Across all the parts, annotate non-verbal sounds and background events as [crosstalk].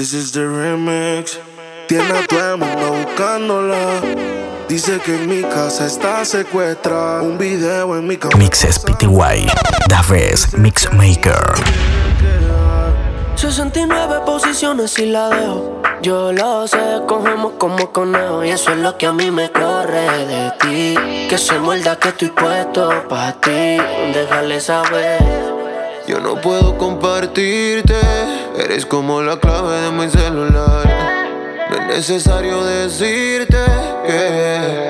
This is the remix. Tiene a todo el mundo buscándola. Dice que en mi casa está secuestrada. Un video en mi casa. Mixes PTY. Da vez Mixmaker. 69 posiciones y la dejo. Yo lo sé, cogemos como conejo. Y eso es lo que a mí me corre de ti. Que se muerda que estoy puesto para ti. Déjale saber. Yo no puedo compartirte, eres como la clave de mi celular. No es necesario decirte que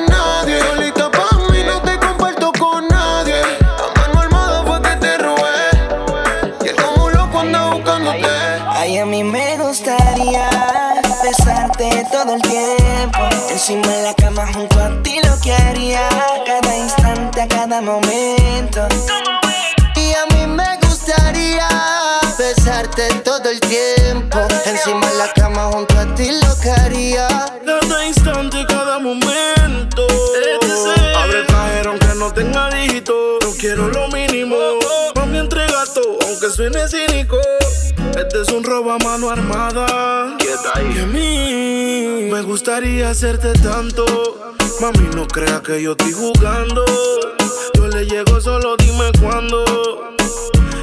Encima de la cama junto a ti lo que haría. Cada instante, a cada momento. Y a mí me gustaría besarte todo el tiempo. Encima de la cama junto a ti lo que haría. Cada instante, cada momento. Abre el cajero aunque no tenga dígito. No quiero lo mínimo. Mami, entrega todo, aunque suene cínico. Este es un robo a mano armada. Y a mí me gustaría hacerte tanto. Mami, no crea que yo estoy jugando. Yo le llego, solo dime cuándo.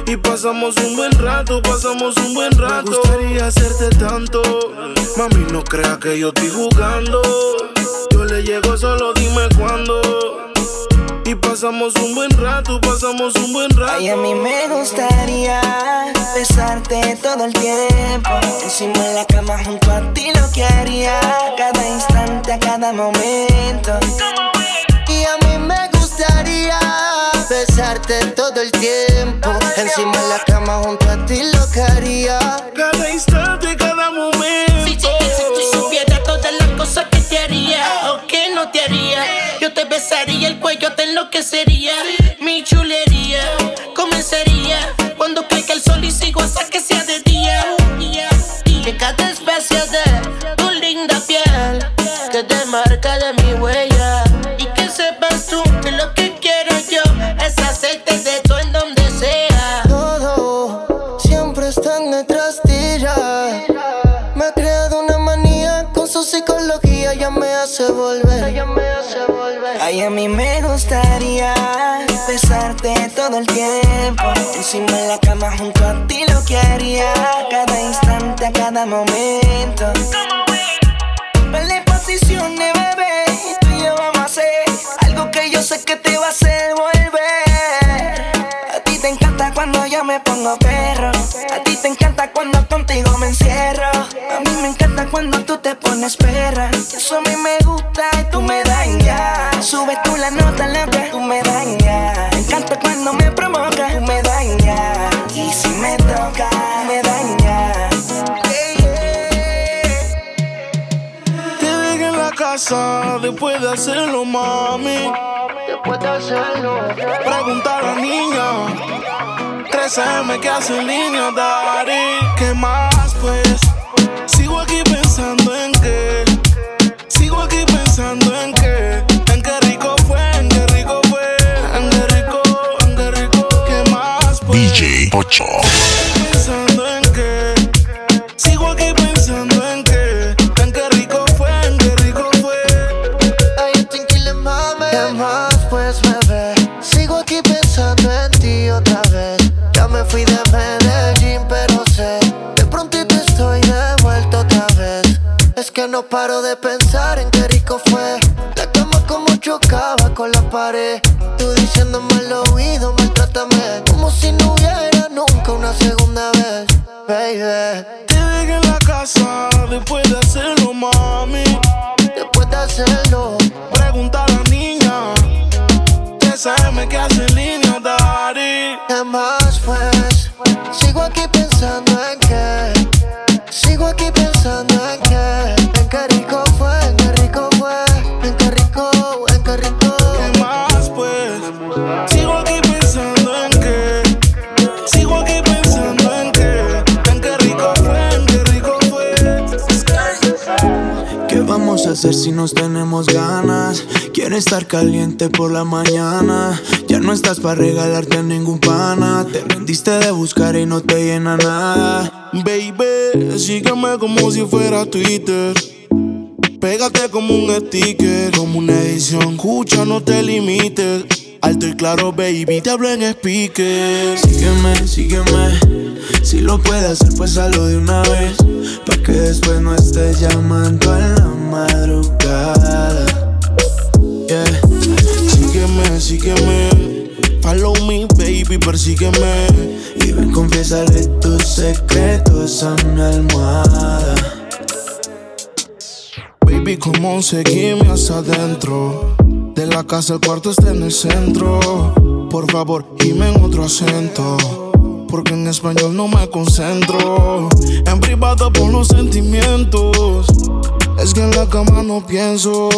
Y pasamos un buen rato, pasamos un buen rato. Me gustaría hacerte tanto. Mami, no crea que yo estoy jugando. Yo le llego, solo dime cuándo. Y pasamos un buen rato, pasamos un buen rato. Ay, a mí me gustaría besarte todo el tiempo. Encima de la cama junto a ti lo que haría. Cada instante, a cada momento. Y a mí me gustaría besarte todo el tiempo. Encima de la cama junto a ti lo que haría. Cada instante, cada momento. Si, si, si tú supieras todas las cosas que te haría yo te besaría el cuello, te enloquecería. Mi chulería comenzaría cuando caiga el sol y sigo hasta que sea de día. Que cada especie de hace volver. Ya me hace volver. Ay, a mí me gustaría besarte todo el tiempo. Encima de la cama junto a ti lo que haría. Cada instante, a cada momento. 13M que hace en línea, Dari. ¿Qué más, vamos a hacer si nos tenemos ganas? Quiero estar caliente por la mañana. Ya no estás para regalarte a ningún pana. Te rendiste de buscar y no te llena nada. Baby, sígueme como si fuera Twitter. Pégate como un sticker, como una edición. Escucha, no te limites. Alto y claro, baby, te hablo en speaker. Sígueme, sígueme. Si lo puedes hacer, pues hazlo de una vez. Pa' que después no estés llamando a la madrugada. Yeah. Sígueme, sígueme. Follow me, baby, persígueme. Y ven, confiésale tus secretos a mi almohada. Baby, como seguime hasta adentro. De la casa el cuarto está en el centro. Por favor, dime en otro acento. Porque en español no me concentro. En privado por los sentimientos. Es que en la cama no pienso.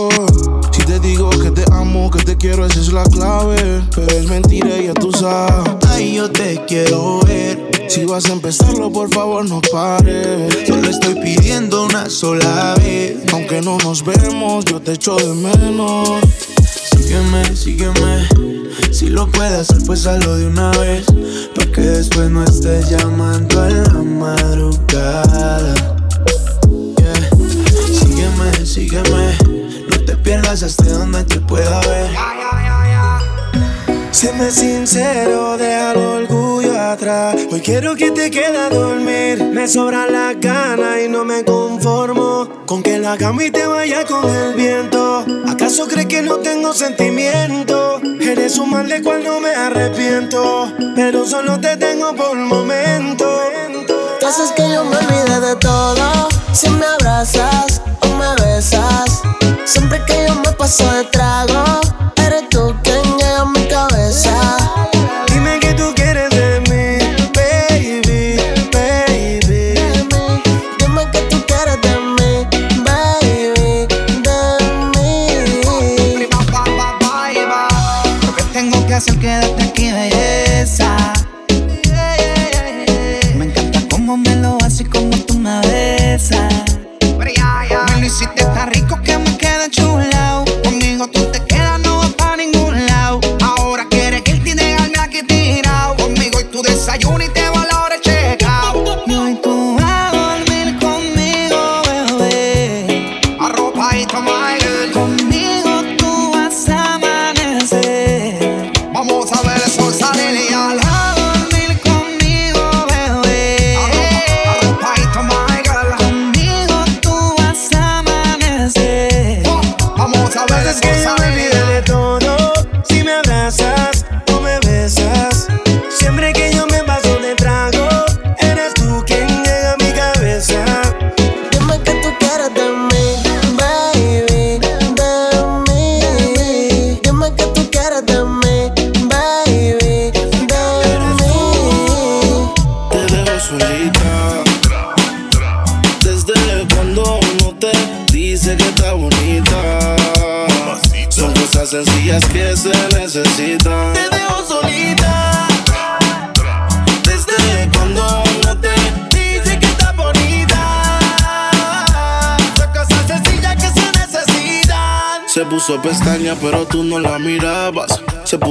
Si te digo que te amo, que te quiero, esa es la clave. Pero es mentira, ya tú sabes. Ay, yo te quiero ver. Si vas a empezarlo, por favor, no pares. Solo estoy pidiendo una sola vez. Aunque no nos vemos, yo te echo de menos. Sígueme, sígueme. Si lo puedes hacer, pues hazlo de una vez. Pa' que después no estés llamando a la madrugada. Sígueme, sígueme. No te pierdas hasta donde te pueda ver. Séme sincero, deja el orgullo atrás. Hoy quiero que te quede a dormir. Me sobra la gana y no me conformo con que la cama y te vaya con el viento. ¿Acaso crees que no tengo sentimiento? Eres un mal de cual no me arrepiento, pero solo te tengo por momento. Tú haces que yo me olvide de todo. Si me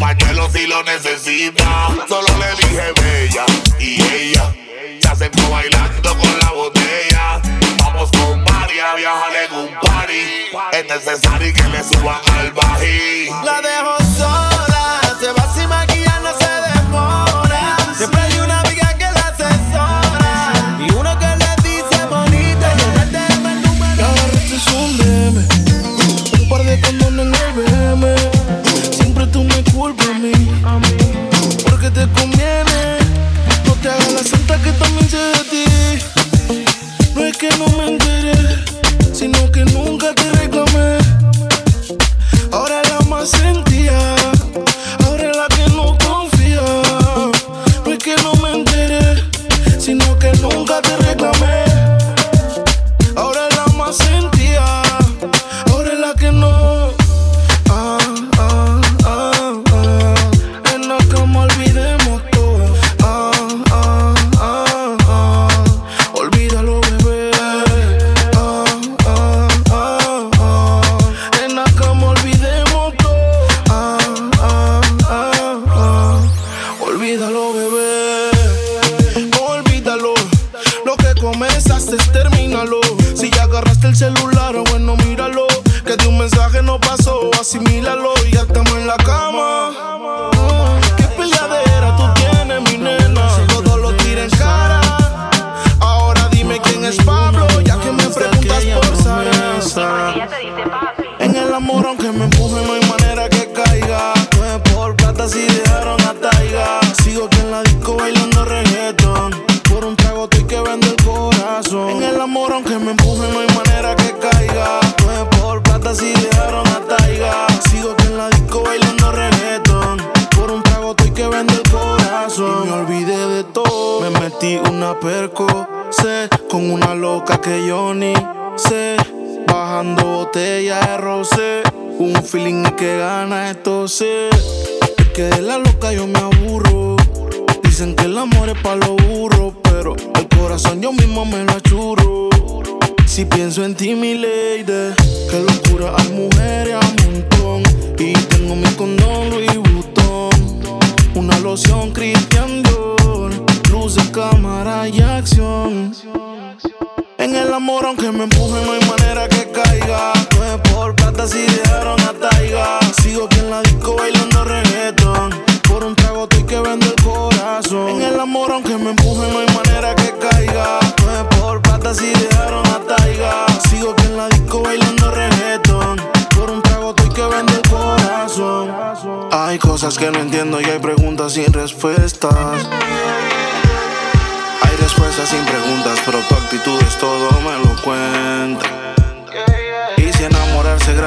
pañuelo si lo necesita. Solo le dije bella y ella se acercó bailando con la botella. Vamos con María a viajar en un party. Es necesario que le suban al bají. La dejo que no me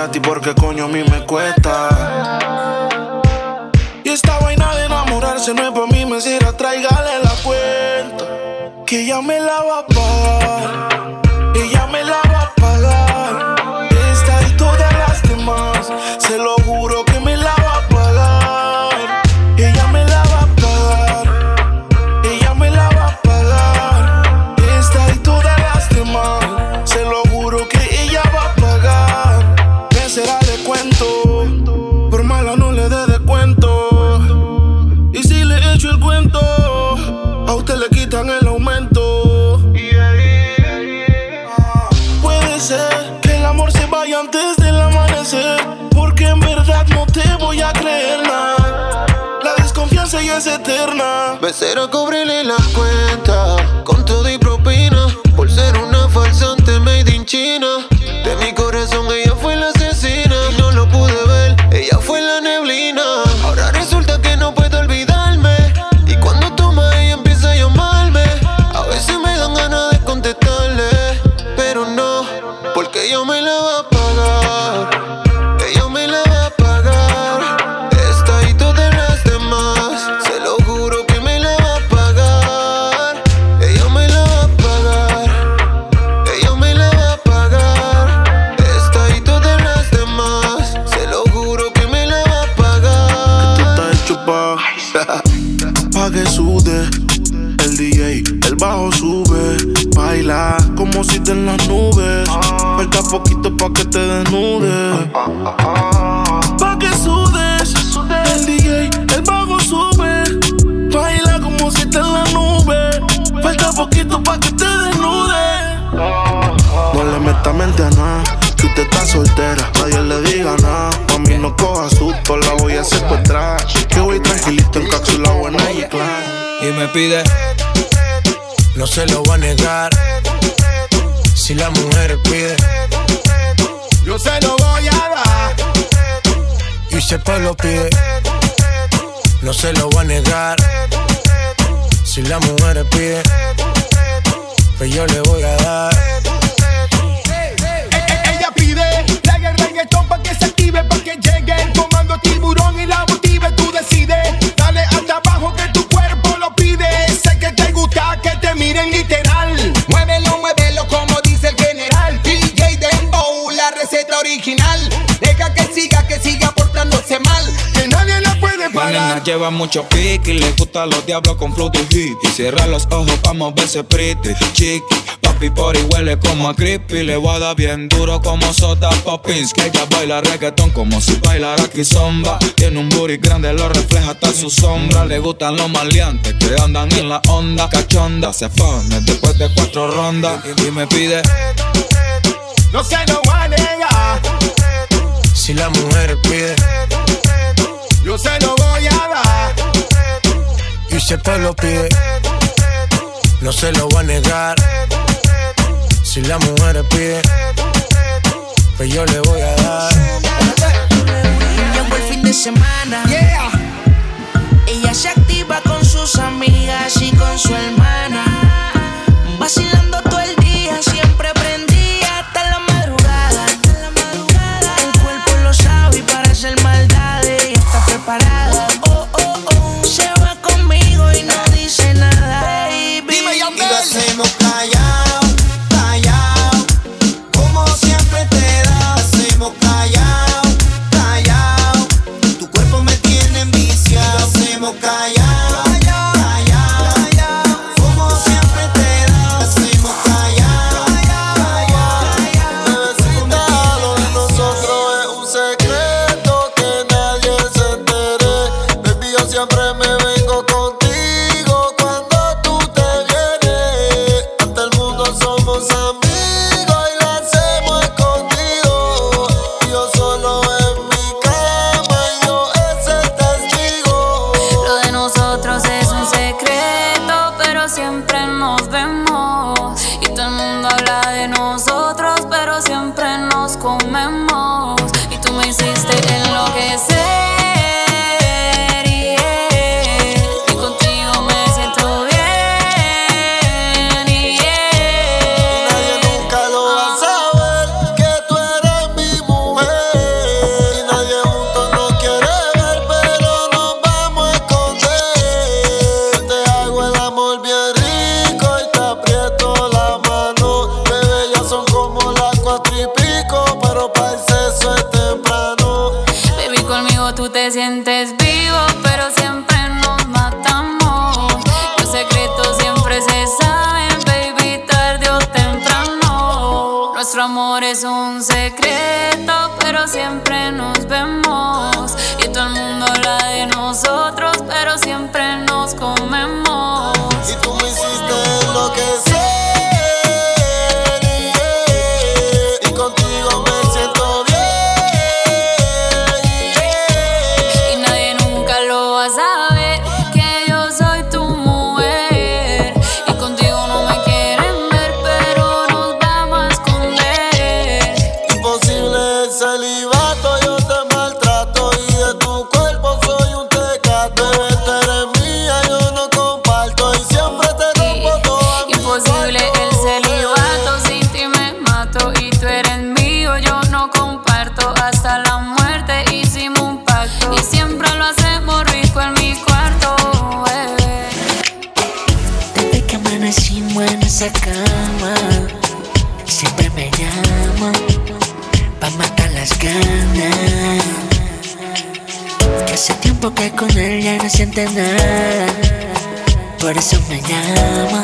gratis porque coño a mí me cuesta. Say the go pa' que te desnudes. Pa' que sudes. El DJ, el bajo sube. Baila como si te en las nubes. Falta poquito pa' que te desnudes. No le meta mente a nada. Que usted está soltera, nadie le diga nada. A mí no coja susto, la voy a secuestrar. Que voy tranquilito en cápsula buena y clara. y me pide, no se lo va a negar. Si la mujer pide, se lo voy a dar. Y si el lo pide, no se lo va a negar. Si la mujer pide, pues yo le voy a dar. Ella pide la el reggaetón pa' que se active, pa' que llegue el comando tiburón y la lleva mucho pique y le gustan los diablos con y hit. Y cierra los ojos pa' moverse pretty, chiqui. Papi por y huele como a creepy. Le voy a dar bien duro como soda poppins. Que ella baila reggaetón como si bailara kizomba. Tiene un booty grande, lo refleja hasta su sombra. Le gustan los maleantes que andan en la onda. Cachonda, se pone después de cuatro rondas. Y, y me pide, No se lo va a negar. si la mujer pide, Yo se lo voy. Y si el lo pide, no se lo va a negar. Si la mujer pide, pues yo le voy a dar. Llegó el fin de semana. Ella se activa con sus amigas y con su hermana. Pero siempre nos vemos. Y todo el mundo habla de nosotros, pero siempre nos comemos. Y tú me hiciste enloquecer. yeah. por eso me llama,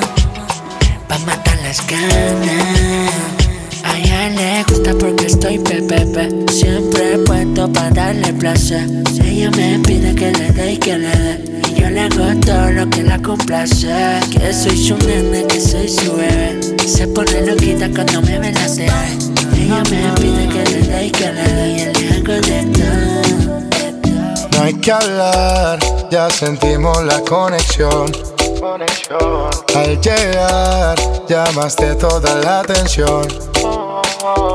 pa' matar las ganas. A ella le gusta porque estoy pepepe, siempre puesto pa darle placer. Ella me pide que le dé y que le dé, y yo le hago todo lo que la complace. Que soy su nene, que soy su bebé, se pone loquita cuando me ve la sed. Ella me pide que le dé y que le dé, y le hago de todo. No hay que hablar ya sentimos la conexión. Al llegar, llamaste toda la atención.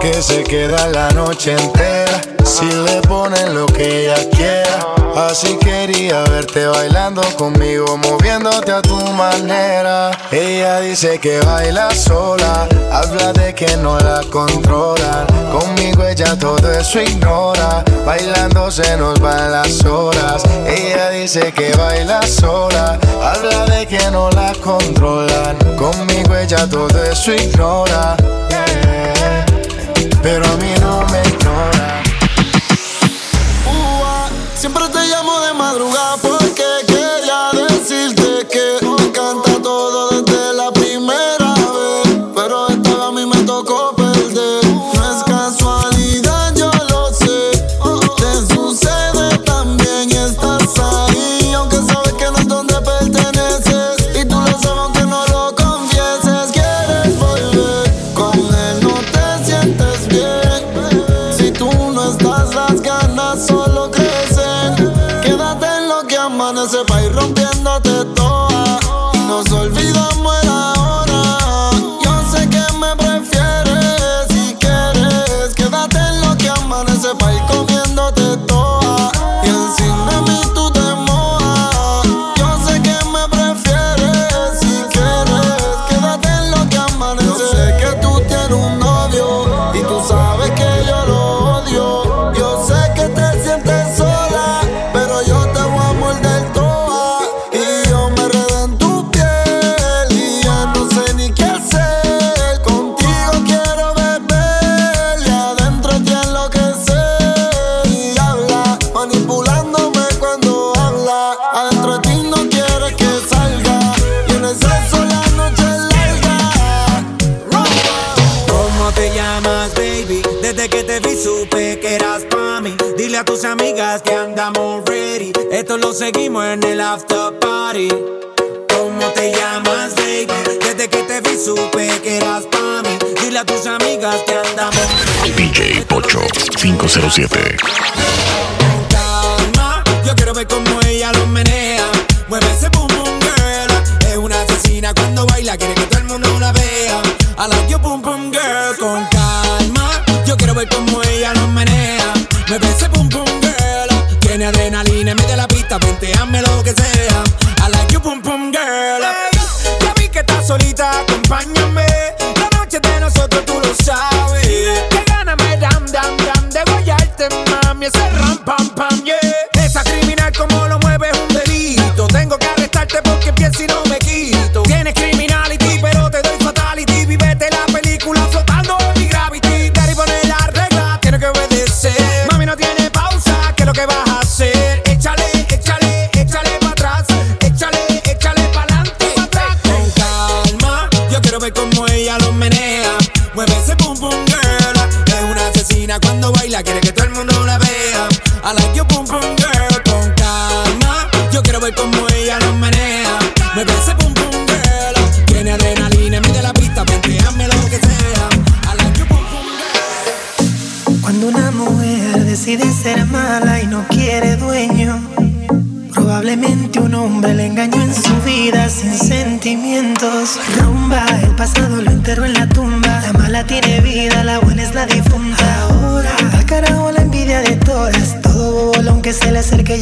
Que se queda la noche entera si le ponen lo que ella quiera. Así quería verte bailando conmigo, moviéndote a tu manera. Ella dice que baila sola, habla de que no la controlan todo eso ignora. Bailando se nos van las horas. Ella dice que baila sola, habla de que no la controlan. Conmigo ella todo eso ignora. Eh, pero a mí no me ignora. Uh, siempre te llamo after party. ¿Cómo te llamas, baby? Desde que te vi supe que eras para mí. Dile a tus amigas que andamos. DJ Pocho 507.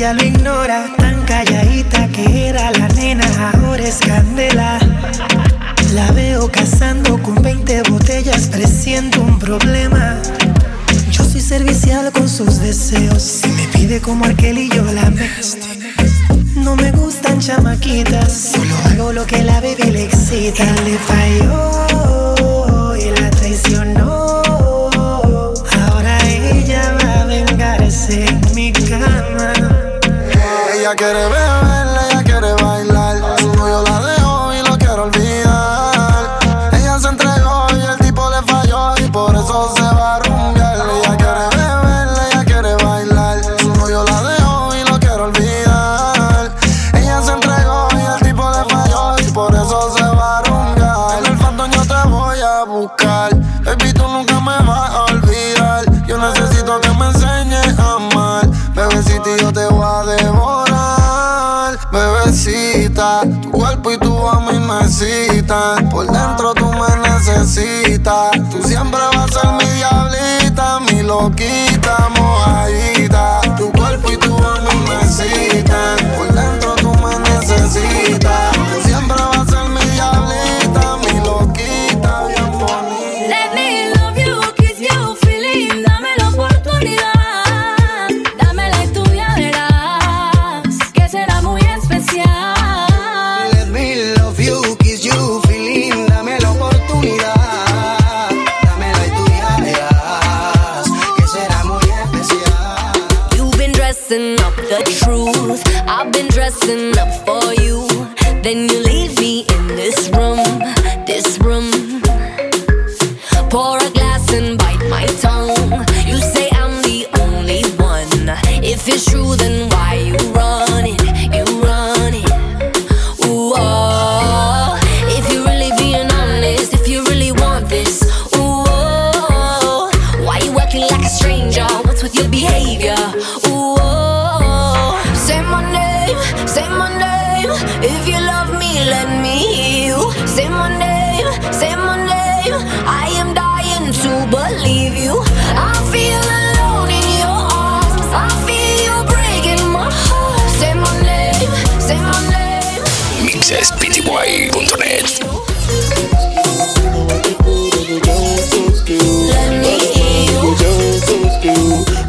ella lo ignora. Tan calladita que era la nena, ahora es candela. La veo cazando con 20 botellas, presiento un problema. Yo soy servicial con sus deseos. Si me pide como Arkeli I get him walking.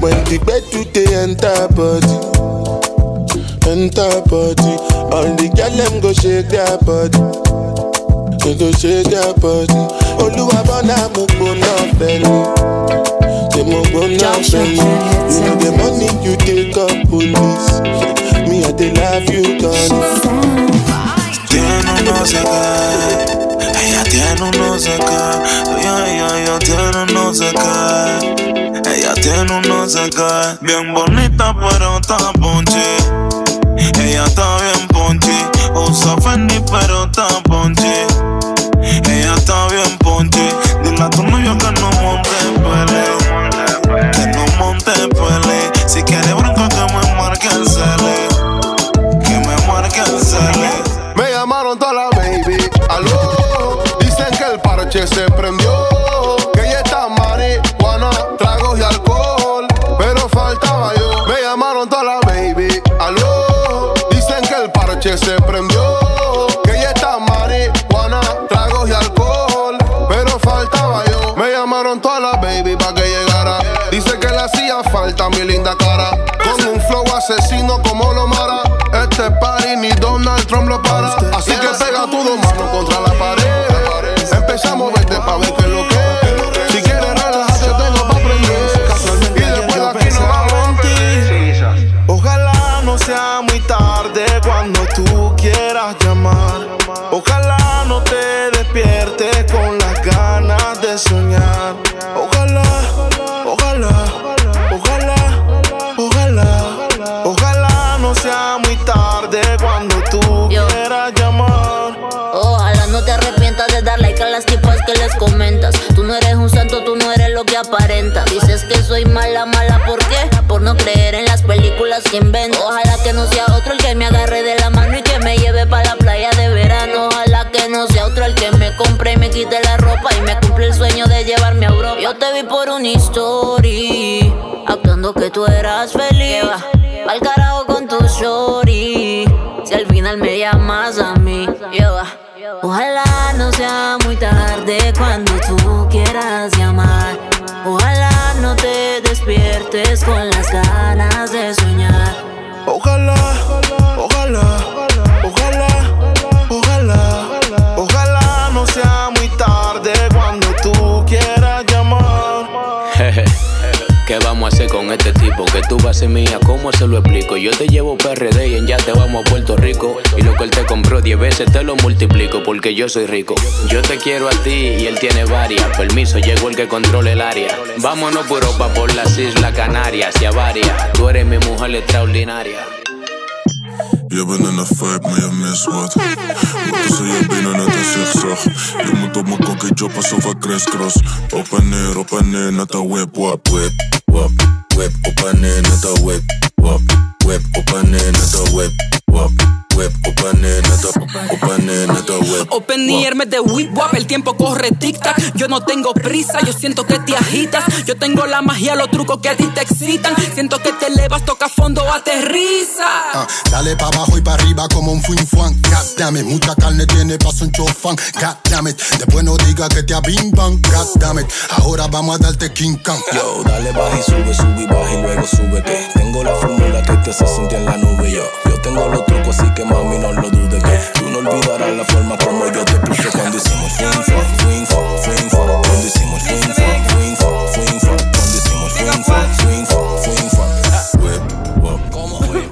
When the bed today enter body, enter body, all the girl them go shake their body, they go shake their body. Oluwa bona mo bona belly. Them a go now belly. You know the money you take up police. Me I they love you, darling. Ella tiene un no sé qué. Ella, tiene un no. Ella tiene un no. Bien bonita, pero está ponchi. Ella está bien ponchi. Usa Fendi, pero está de soñar. Ojalá, ojalá, ojalá, ojalá, ojalá no sea muy tarde cuando tú quieras llamar. Ojalá no te arrepientas de dar like a las tipas que les comentas. Tú no eres un santo, tú no eres lo que aparentas. Dices que soy mala, mala, ¿por qué? Por no creer en las películas que invento. Ojalá que no sea otro el que me agarre de la mano y que me lleve para la playa de verano. Ojalá que no sea otro el que me compre y me quite la yo te vi por un story, actuando que tú eras feliz. Al carajo con tu shorty, si al final me llamas a mí. Lleva. Ojalá no sea muy tarde cuando tú quieras llamar. Ojalá no te despiertes con las ganas de soñar. Ojalá, ojalá con este tipo? Que tú vas a ser mía, ¿cómo se lo explico? Yo te llevo PRD y en ya te vamos a Puerto Rico. Y lo que él te compró 10 veces te lo multiplico porque yo soy rico. Yo te quiero a ti y él tiene varias. Permiso, llegó el que controla el área. Vámonos por Europa, por las Islas Canarias y a varias. Tú eres mi mujer extraordinaria. Je bent in een vibe, maar je mist wat. Wat tussen je benen net een zigzag. Je moet op mijn kokkie choppen alsof ik crisscross. Op en neer, op en neer, net een whip, wap, whip, wap, whip. Op en neer, net een whip, wap, whip. Op en neer, net een whip, wap, whip. Op en neer, net een, op en neer, net een whip. Open me de whip wap, el tiempo corre tic tac. Yo no tengo prisa, yo siento que te agitas. Yo tengo la magia, los trucos que a ti te excitan. Siento que te elevas, toca fondo, aterriza. Ah, dale pa' abajo y pa' arriba como un fin fuan. God damn it, mucha carne tiene paso un chofán. God damn it, después no diga que te abimban. God damn it, ahora vamos a darte King Kong. Yo, dale baja y sube, sube y baja y luego sube que tengo la fórmula que te hace sentir en la nube. Yo, yo tengo los trucos así que mami no lo dudes que tú no olvidarás la forma como yo te puse cuando hicimos swing fun, swing fun, swing fun. Cuando hicimos swing fun, swing fun, swing fun. Cuando hicimos swing fun, swing fun, swing fun. Whip, wap. Como whip.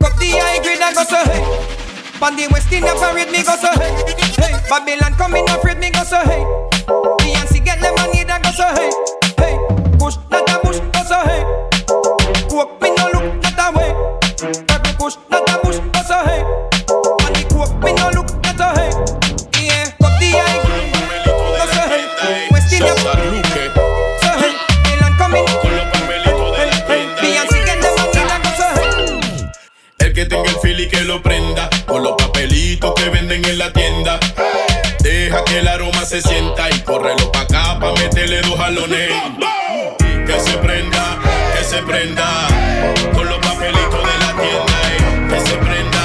Cut the high grade and go so hey. Pan the West Indian parade me go so hey. Hey, Babylon coming afraid me go so hey. Beyonce get money that go so hey. Hey, push not a push go so hey. Coke me lo prenda Con los papelitos que venden en la tienda Deja que el aroma se sienta Y córrelo pa' acá pa' meterle dos jalones Que se prenda, que se prenda Con los papelitos de la tienda eh. Que se prenda,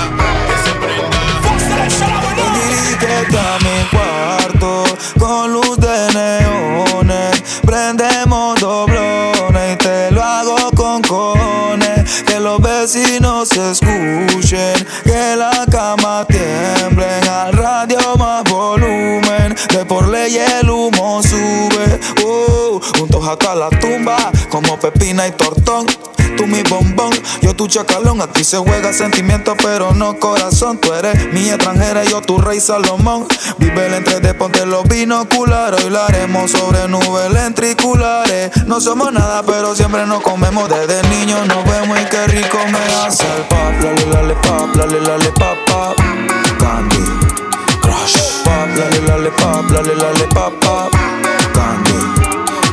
que se prenda a mi cuarto con luz de neones. Prendemos doblones y te lo hago con cojones. Que los vecinos se que la cama tiemblen. Al radio más volumen, de por ley el humo sube. Uh, juntos hasta la tumba, como pepina y tortón. Tu chacalón. Aquí se juega sentimiento, pero no corazón. Tú eres mi extranjera, yo tu rey Salomón. Vive el entre de ponte los binoculares. Hoy lo haremos sobre nubes ventriculares. No somos nada, pero siempre nos comemos. Desde niños nos vemos y qué rico me hace el pop. Lale, lale, pop, lale, lale, pop, pop. Candy, crush. Pop, lale, lale, pop, lale, lale, pop, pop. Candy,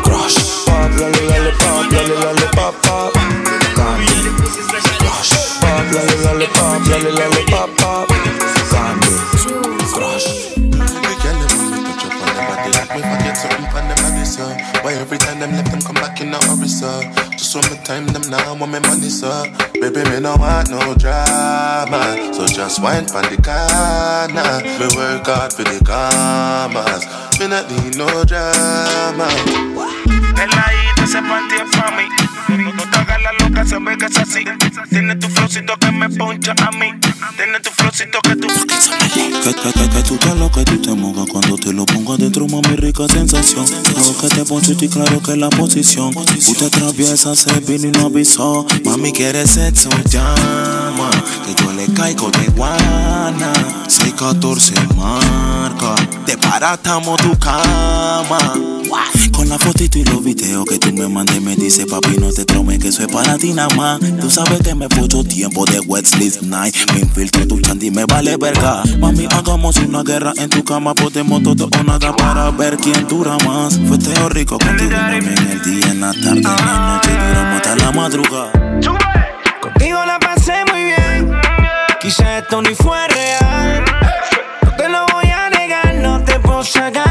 crush. Pop, lale, lale, pop, lale, lale, pop, pop. Lale, pop, lale, lale, pop, pop. Candy, crush. The girl them want me touch up on them body. Like me forget something on them body so Why every time them let them come back in a hurry so Just want me time them now want me money so Baby me no want no drama. So just wine pon the corner. Me work hard for the commas. Me not need no drama. El ladito ese panty es ve que es así. Tiene tu flowcito que me poncha a mí. Tiene tu flowcito que tú. Que, que, que, que tú te lo que tú te mojas cuando te lo pongo adentro, mami, rica sensación. Claro que te poncho y claro que la posición. Usted atraviesa, se vino y no avisó. Mami, quiere sexo, llama. Que yo le caigo de guana. 614 marca. Te paratamos tu cama. Con la fotito y los videos que tú me mandes, me dice papi, no te traumes que eso es para ti nada más. Tú sabes que me puso tiempo de wet sleep night. Me infiltro tu chandy, me vale verga. Mami, hagamos una guerra en tu cama. Podemos todo o nada para ver quién dura más. Fue teo rico contigo, en el día, en la tarde, en la noche. Duramos hasta la madrugada. Contigo la pasé muy bien. Quizá esto ni fue real. No te lo voy a negar, no te puedo sacar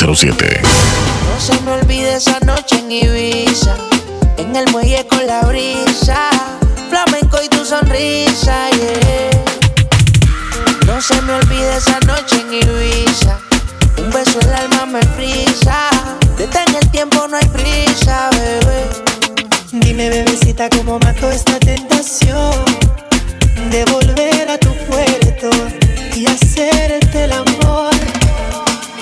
507. No se me olvide esa noche en Ibiza, en el muelle con la brisa, flamenco y tu sonrisa, yeah. No se me olvide esa noche en Ibiza, un beso en el alma me frisa, detén el tiempo, no hay prisa, bebé. Dime, bebecita, cómo mato esta tentación de volver a tu puerto y hacerte el amor.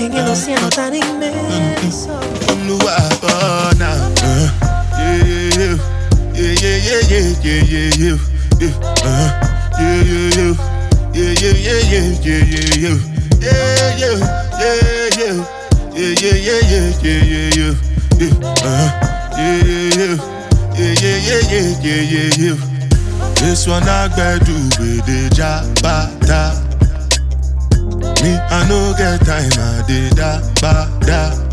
en el océano tan inmenso. Uh-huh. uh-huh. yeah, yeah, yeah. This one I gotta do with the jabata. Me, I no get time, I did da ba da.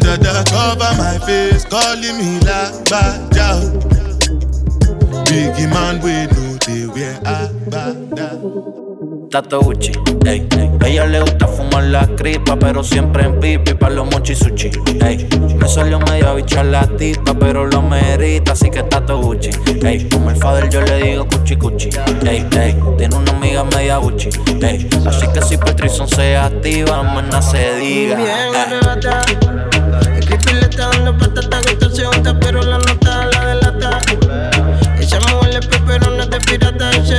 Dada cover my face, calling me la ba ja. Biggie man, we know they wear a ba da. Tato Gucci, ey, ey. Ella le gusta fumar la cripa, pero siempre en pipi pa' los mochi sushi, ey. Me salió medio bicha la tipa, pero lo merita, así que Tato Gucci, ey. Como el father yo le digo cuchi cuchi, ey, ey. Tiene una amiga media Gucci, ey. Así que si Patrison se activa, mañana se diga, arrebata. Escribir le está dando patata, gustación, pero la nota la delata. Ella me huele peperones de pirata y se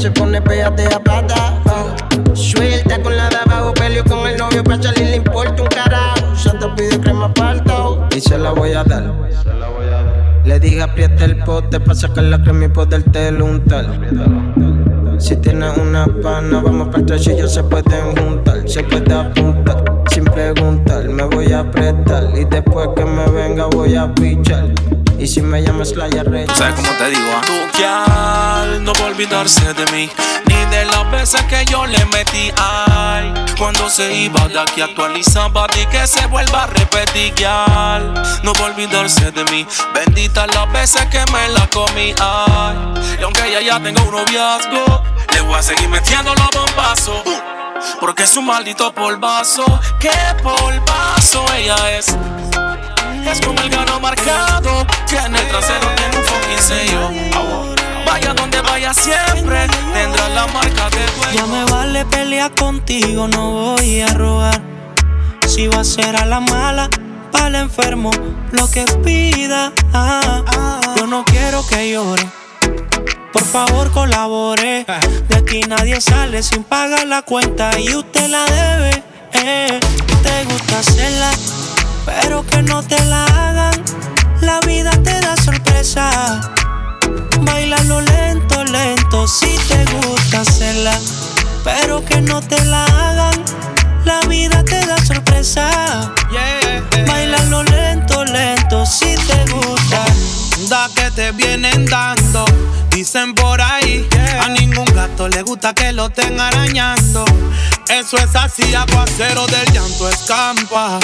se pone péate a pata. Oh. Suelta con la de abajo, peleo con el novio, pa' salir le importa un carajo. Santa pide crema palto y se la voy a dar. Le dije aprieta el pote pa' sacar la crema y poderte untar. Si tienes una pana, vamos para el y se pueden juntar, se puede apuntar. Sin preguntar, me voy a apretar. Y después que me venga, voy a pichar. Y si me llamas la yarre. ¿Sabes cómo te digo? ah? Tu guial no va a olvidarse de mí, ni de las veces que yo le metí. Ay, cuando se iba de aquí actualizaba de que se vuelva a repetir. Guial no va a olvidarse de mí, bendita las veces que me la comí. Ay, y aunque ella ya tenga un noviazgo, le voy a seguir metiendo los bombazos. Porque es un maldito polvazo, que polvazo ella es. Es como el gano marcado en el trasero tiene un fucking sello. Vaya donde vaya siempre tendrá la marca de dueño. Ya me vale pelear contigo, no voy a robar. Si va a ser a la mala, el enfermo, lo que pida. Ah, yo no quiero que llore. Por favor, colabore. De aquí nadie sale sin pagar la cuenta y usted la debe. Eh. Te gusta hacerla, pero que no te la hagan. La vida te da sorpresa. Bailalo lento, lento, si te gusta hacerla, pero que no te la hagan. La vida te da sorpresa. Bailalo lento, lento, si te gusta. Da que te vienen dando. Dicen por ahí, a ningún gato le gusta que lo estén arañando. Eso es así, aguacero del llanto escampa.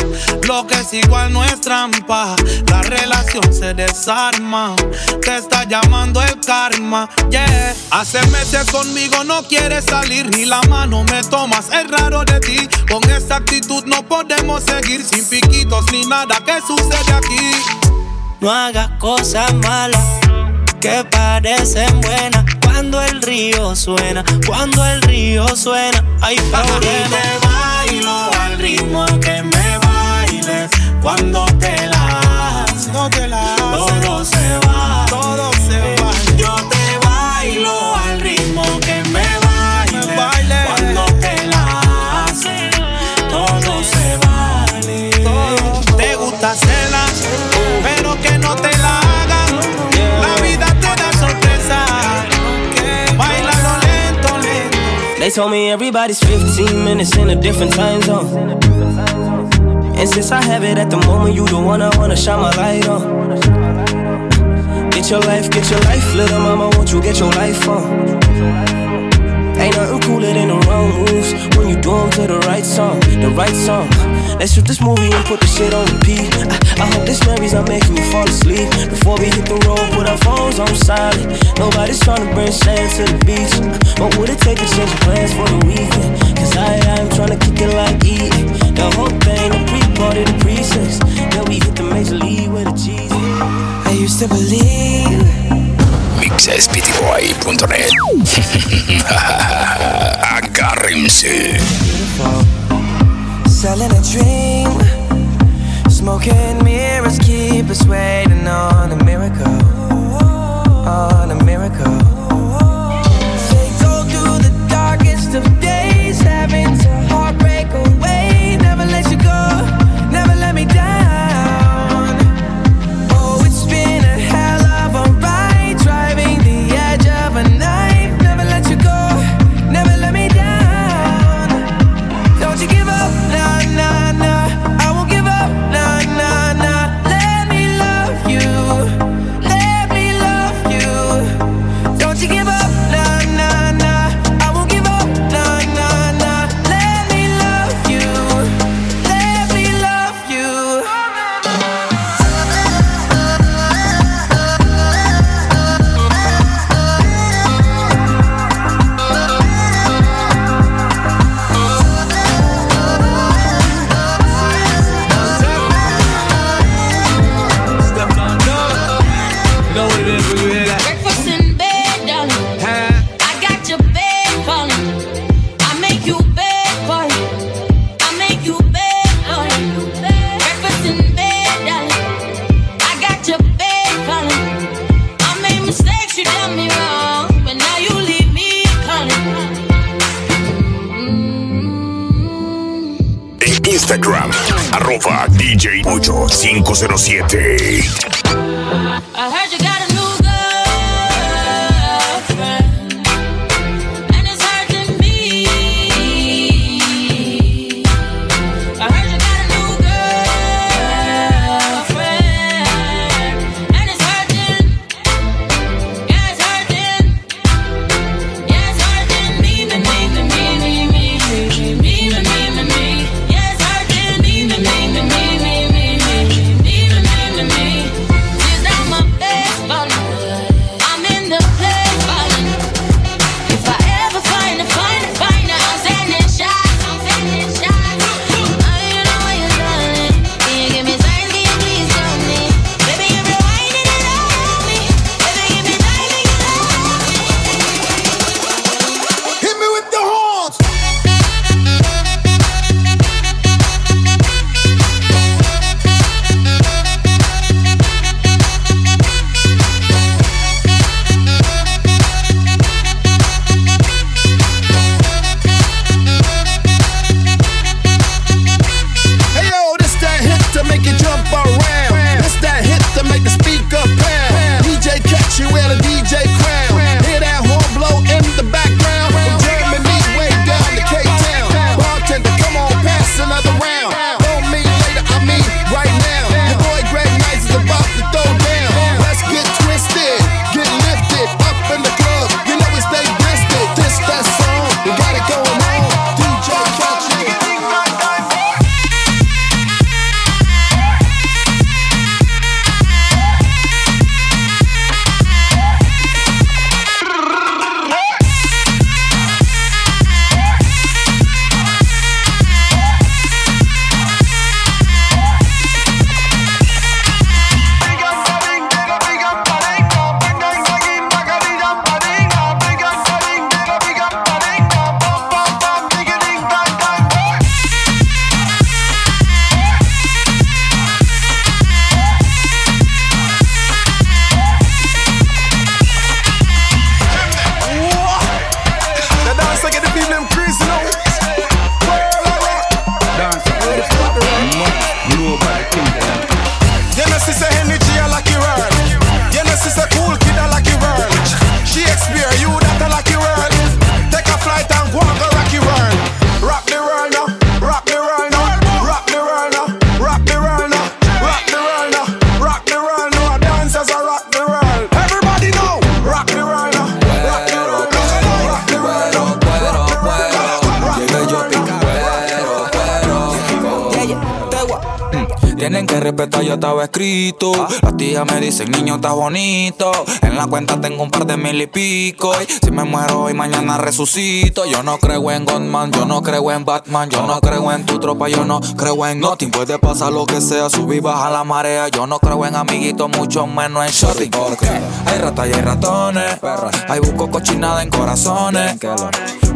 Lo que es igual no es trampa. La relación se desarma. Te está llamando el karma, yeah. Hace meses conmigo no quieres salir, ni la mano me tomas. Es raro de ti. Con esta actitud no podemos seguir sin piquitos ni nada que sucede aquí. No hagas cosas malas que parecen buenas cuando el río suena, cuando el río suena. Hay problema. te bailo al ritmo que me bailes cuando te la haces. No te la haces. Todo se va, They told me everybody's 15 minutes in a different time zone. And since I have it at the moment, you the one I wanna shine my light on. Get your life, get your life, little mama, won't you get your life on? Ain't nothing cooler than the wrong moves when you do them to the right song, the right song. Let's shoot this movie and put the shit on repeat. I, I hope this memories are making you fall asleep. Before we hit the road, put our phones on silent. Nobody's trying to bring sand to the beach. What would it take to change plans for the weekend? Cause I, I'm trying to kick it like eating. The whole thing, the pre-party, the pre-sex. Then we hit the major league with the cheese. I used to believe. mixesptboy.net [laughs] Agárrense. Selling a dream. Smoking mirrors keep us waiting on a miracle. On a miracle. 507. Escrito. Las tías me dicen, niño, está bonito. En la cuenta tengo un par de mil y pico. Y si me muero hoy, mañana resucito. Yo no creo en Godman, yo no creo en Batman. Yo no creo en tu tropa, yo no creo en nothing. Puede pasar lo que sea, subir, baja la marea. Yo no creo en amiguitos, mucho menos en shorty. Hay ratas y hay ratones. Hay busco cochinada en corazones.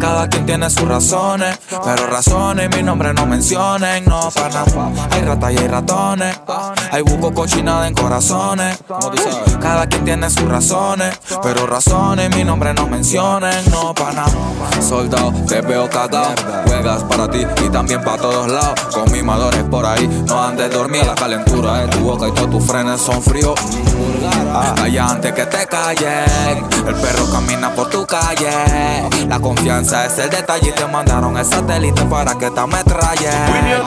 Cada quien tiene sus razones. Pero razones, mi nombre no mencionen, no para Hay ratas y hay ratones. Hay busco cochinada en corazones. Cada quien tiene sus razones. Pero razones, mi nombre no mencionen, no para Soldado, te veo cagado. Juegas para ti y también para todos lados. Con mimadores por ahí, no andes dormir. La calentura de tu boca y todos tus frenes son fríos. Allá antes que te callen. El perro camina por tu calle. La confianza es el detalle y te mandaron el satélite para que te ametrallen.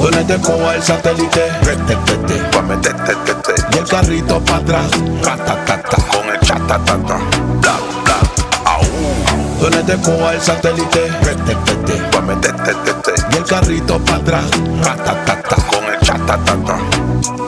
Donde te coja el satélite, y el carrito para atrás, con el chatatata, bla bla, au. Donde te coja el satélite, y el carrito para atrás, con el chatatata.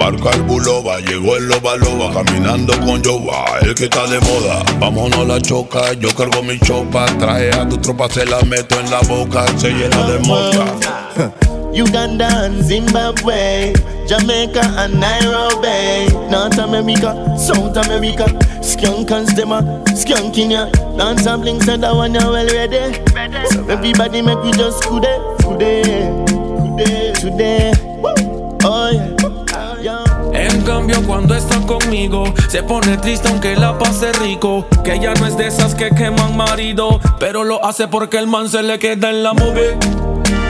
Marca el buloba, llegó el loba loba, caminando con Yoba, el que está de moda. Vámonos la choca, yo cargo mi chopa, traje a tu tropa, se la meto en la boca, se llena de moca. [laughs] Uganda and Zimbabwe, Jamaica and Nairobi, North America, South America, skunk and stemma, skunk in ya, dance and bling, that one well ready. So everybody make we just today, today, today, today. Cambio cuando está conmigo Se pone triste aunque la pase rico Que ella no es de esas que queman marido Pero lo hace porque el man se le queda en la movie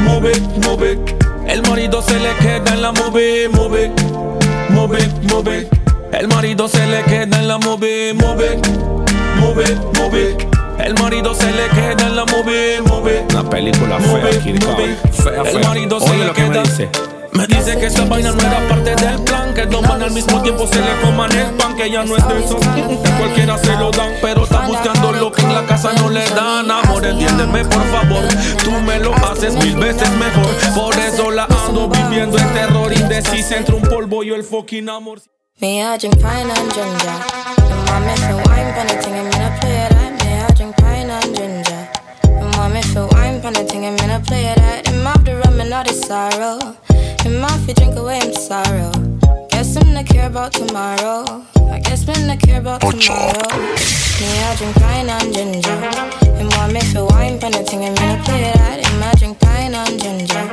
Move, move El marido se le queda en la movie Move, move, move El marido se le queda en la movie Move, move, move el marido se le queda en la movie, movie. Una película fea, Kid movie. Fea, El fea. marido se Oye le lo que me queda. dice. Me dice que esa vaina no era parte del plan Que dos al mismo tiempo se le coman el pan Que ella no es de esos que cualquiera se lo dan Pero está buscando lo que en la casa no le dan Amor, entiéndeme por favor Tú me lo haces mil veces mejor Por eso la ando viviendo el terror Indecisa entre un polvo y el fucking amor Me I drink pine and ginger. And mommy feel wine pan the thing and me not play that. Me I drink pine and ginger. And mommy feel wine pan the thing and me not play that. Him have the rum and all the sorrow. Him have to drink away him sorrow. Guess him not care about tomorrow. I guess me not care about tomorrow. Me I drink pine and ginger. And mommy feel wine pan the thing and me not play that. Him I drink pine and ginger.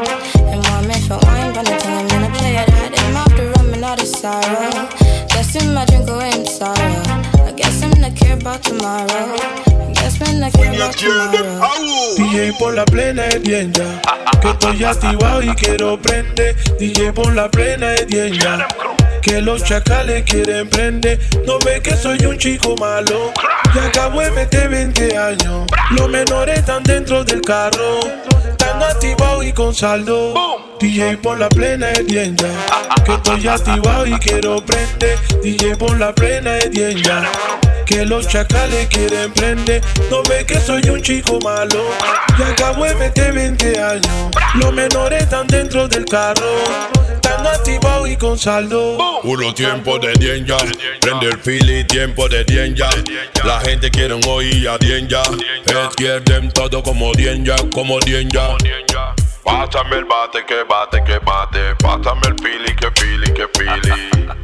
And mommy feel wine pan the thing and me not play that. Him have the rum and all the sorrow. Guess him I drink away him sorrow. Care about tomorrow. I guess me not care about tomorrow. DJ por la plena es bien ya. Que estoy activado y quiero prender. DJ por la plena es bien ya. Que los chacales quieren prender. No ve que soy un chico malo. Y acabo de meter 20 años. Los menores están dentro del carro. Están activados y con saldo. DJ por la plena es bien ya. Que estoy activado y quiero prender. DJ por la plena es bien ya que los chacales quieren prender. No ve que soy un chico malo. Y acabo de meter 20 años. Los menores están dentro del carro. Están activados y con saldo. Puro tiempo de dienja, prende el fili, tiempo de dienja. La gente quiere oír a dienja. Es todo como dienja, como dienja. Pásame el bate, que bate, que bate. Pásame el fili, que fili, que fili.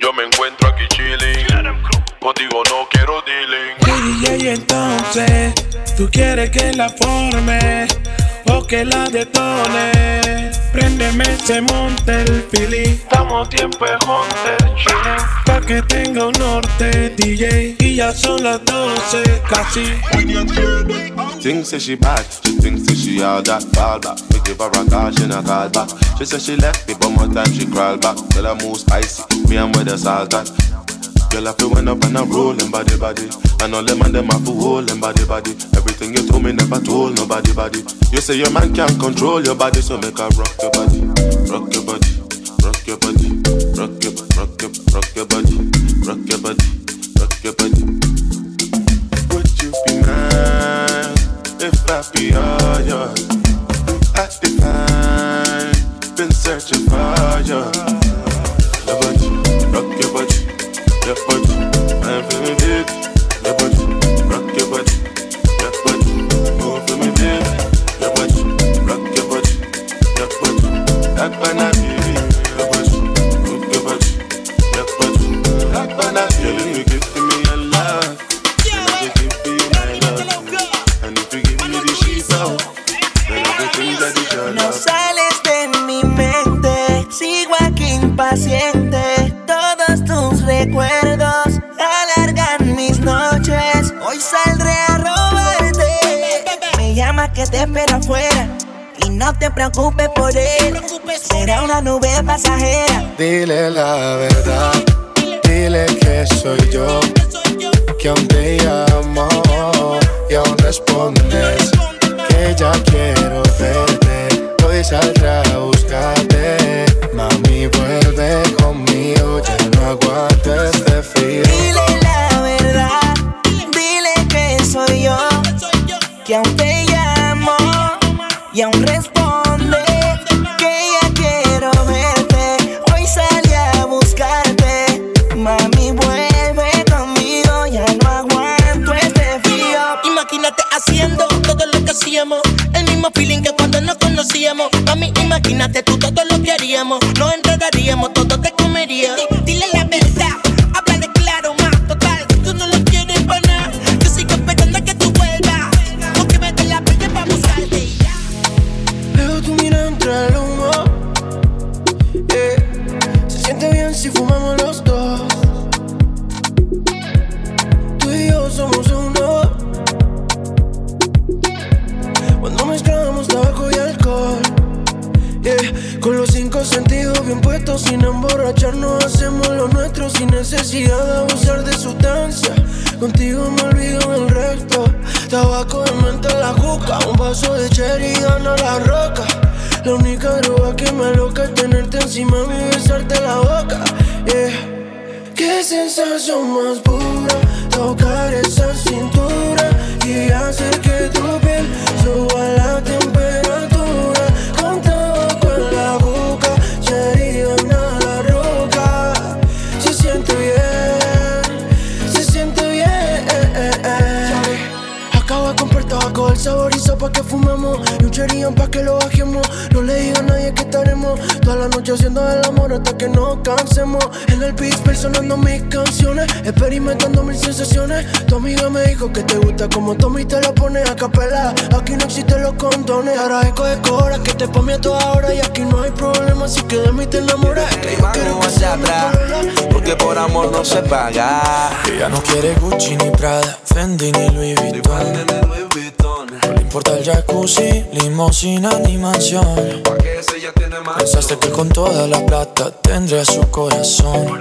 Yo me encuentro aquí chilling. Contigo no quiero dealing. Hey DJ, entonces, tú quieres que la forme o que la detone. Préndeme, se monte el fili. Estamos tiempo de hunter, chile. Pa' que tenga un norte, DJ. Y ya son las 12, casi. Things say she bad, she thinks that she all that fall back. We give her a call, she not call back. She say she left me, but more time she crawl back. Tell her move spicy, me and with the salt that. Girl, I feel when up and I'm rolling body body. And all them and them have to hold them body body. Everything you told me never told nobody body. You say your man can't control your body, so make her rock your body, rock your body, rock your body, rock your rock your rock your body, rock your body, rock your body. Would you be mine if I be all yours? I define fire. Your body, rock your body, I'm feeling it. Preocupes por él. Será una nube pasajera. Dile la verdad, dile que soy yo, que aún los sentidos bien puestos, sin emborracharnos, hacemos lo nuestro sin necesidad de abusar de sustancia. Contigo me olvido del resto. Tabaco de mente la juca, un vaso de cherry gana la roca. La única droga que me loca es tenerte encima y besarte la boca. Yeah. Qué sensación más pura tocar esa cintura y hacer que tu piel suba la temperatura. Pa' que fumemos. Y un cherían pa' que lo bajemos. No le diga a nadie que estaremos. Toda la noche haciendo el amor hasta que nos cansemos. En el beat sonando mis canciones Experimentando mil sensaciones. Tu amiga me dijo que te gusta como Tommy te lo pone a capela. Aquí no existen los condones. Ahora escoge cobra que te pone a toda hora Y aquí no hay problema así que de mí te enamoras Que yo quiero que sea atrás, porque por amor no se paga. Ella no quiere Gucci ni Prada, Fendi ni Louis Vuitton. Importa jacuzzi, limosina ni mansión. Pensaste que con toda la plata tendría su corazón.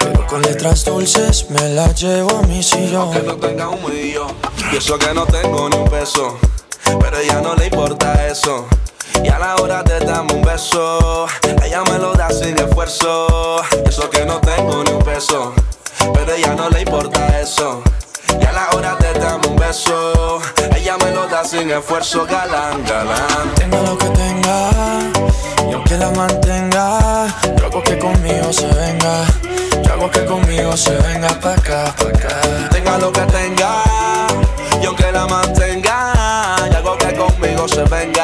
Pero con letras dulces me la llevo a mi sillón. No un millón. Y eso que no tengo ni un peso. Pero ella no le importa eso. Y a la hora de darme un beso, ella me lo da sin esfuerzo. Y eso que no tengo ni un peso. Pero ella no le importa eso. Y a la hora de darme un beso, ella me lo da sin esfuerzo, galán, galán. Tenga lo que tenga, y aunque la mantenga, yo hago que conmigo se venga. Yo hago que conmigo se venga pa' acá, pa' acá. Tenga lo que tenga, y aunque la mantenga, y hago que conmigo se venga.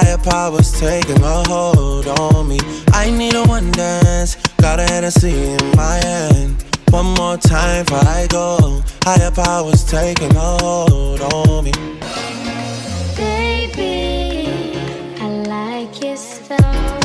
Higher powers taking a hold on me. I need a one dance. Got a Hennessy in my hand. One more time before I go. Higher powers taking a hold on me. Baby, I like your style.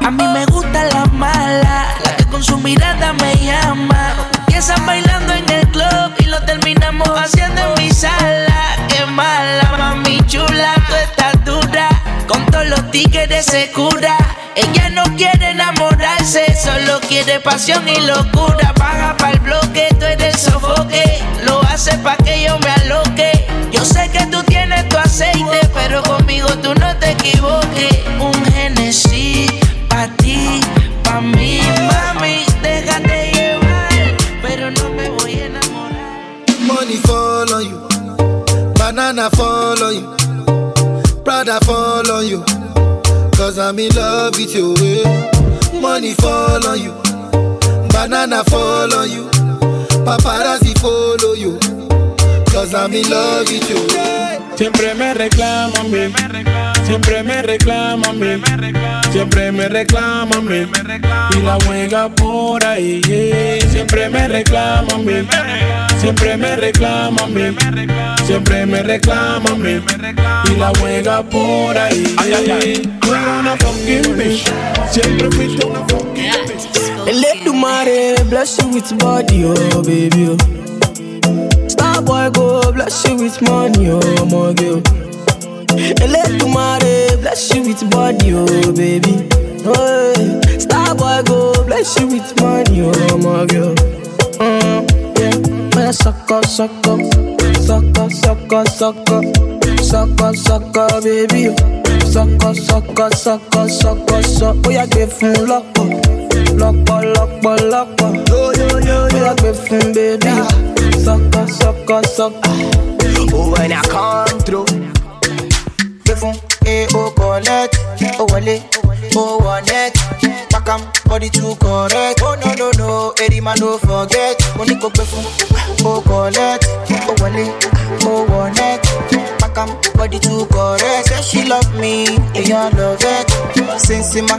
A mí me gusta la mala, la que con su mirada me llama. Empiezan bailando en el club y lo terminamos haciendo en mi sala. Mala, mami chula, tú estás dura. Con todos los tickets se cura. Ella no quiere enamorarse, solo quiere pasión y locura. Baja para el bloque, tú eres sofoque. Lo hace pa' que yo me aloque. Yo sé que tú tienes tu aceite, pero conmigo tú no te equivoques. Un Genesis pa' ti, pa' mí, banana fall on you, Prada fall on you, cause I'm in love with you. eh. Money fall on you, banana fall on you, paparazzi follow you, cause I'm in love with you. Siempre me reclaman mí, siempre me reclaman mí, siempre me reclaman mí, y la juega por ahí, yeah. siempre me reclaman mí, siempre me reclaman mí, siempre me reclaman mí, y la juega por ahí, ay, ay, ay. Tú eres una fucking bitch, siempre fuiste una fucking bitch. Eledumare bless you with body, oh baby. Oh. Star boy go bless you with money, oh my girl. Eledumare bless you with body, oh baby. Oh, yeah. Star boy go bless you with money, oh my girl. Mm, yeah, man, suck up, suck up, suck up, suck up, suck up, suck up, suck up, baby. Suck up, suck up, suck up, suck up, suck up. Oh yeah, give him lock up. lọ́pọ̀ lọ́pọ̀ lọ́pọ̀ bóyá gbé fún bébí sọ́kọ́ sọ́kọ́ sọ́kọ́. Oh, sucker, sucker, sucker. Oh, when I come through, the phone, eh, oh, collect, oh, wale, oh, one neck. Pack 'em, body too correct. Oh, no, no, no, Eddie, man, don't forget. Money, go, perfume, oh, collect, oh, wale, oh, one neck come, body too correct. Say she love me, and you love it. Sensima,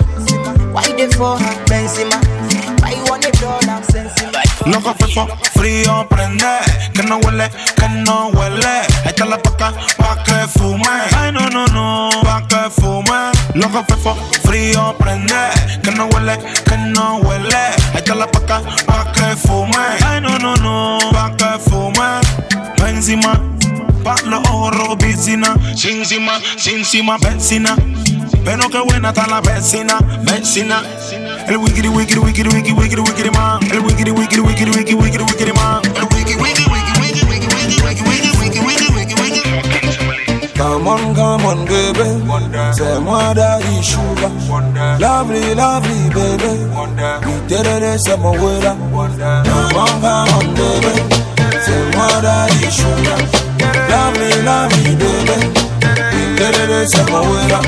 why they for her Benzema? Loco fefo, frío prende, que no huele, que no huele. Ahí está la paca, pa' que fume. Ay, no, no, no, pa' que fume. Loco fefo, frío prende, que no huele, que no huele. Ahí está la paca, pa' que fume. Ay, no, no, no, pa' que fume. Va encima, pa' los ojos rojos, piscina. Sin cima, sin cima, vecina. Pero qué buena está la vecina, vecina. El wikiri wikiri wikiri wikiri wikiri wikiri man. El wikiri wikiri wikiri wikiri wikiri wikiri man. El wiki wiki wiki wiki wiki wiki wiki wiki wiki wiki wiki wiki. Come on, come on, baby. C'est moi daddy sugar. Lovely, lovely, baby. Mi terere c'est mon wera. Come on, come on, baby. C'est moi daddy sugar. Lovely, lovely, baby. Mi terere c'est mon wera.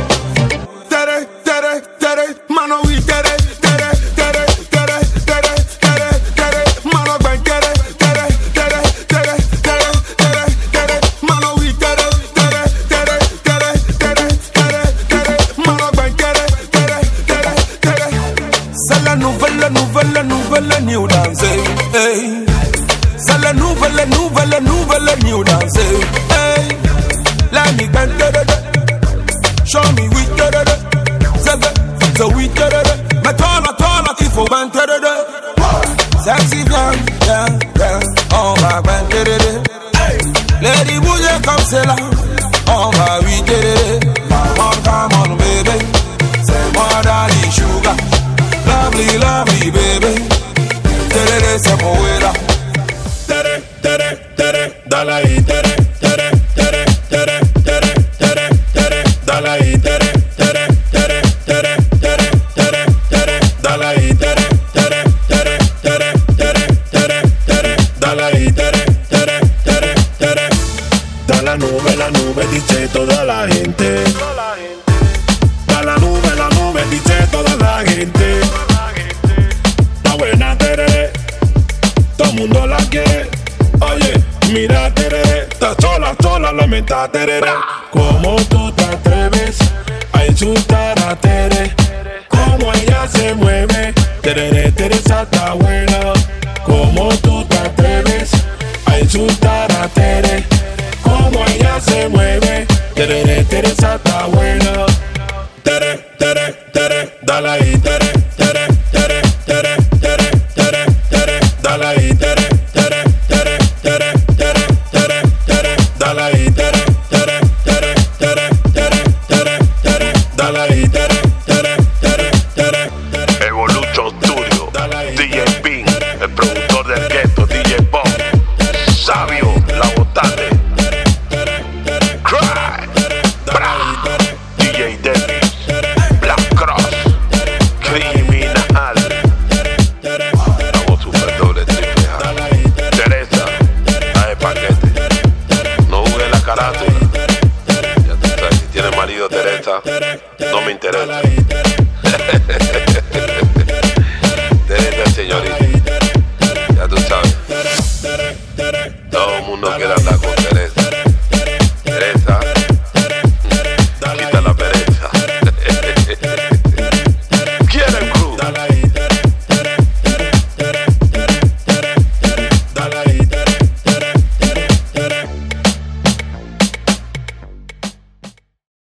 Nouvelle, new dance. Hey. C'est la nouvelle, nouvelle, nouvelle new dance. Hey. Let me bend da da da. Show me we da da da. Zaga, so we da da da. Me tola tifo ban da da da. Sexy girl, yeah, yeah. Oh, on va ban da da da. Lady bouge comme c'est là. On oh, va we da da da. Come on, come on, baby. C'est moi daddy sugar. Lovely, lovely. se moverá. Tere, tere, tere, dale ahí.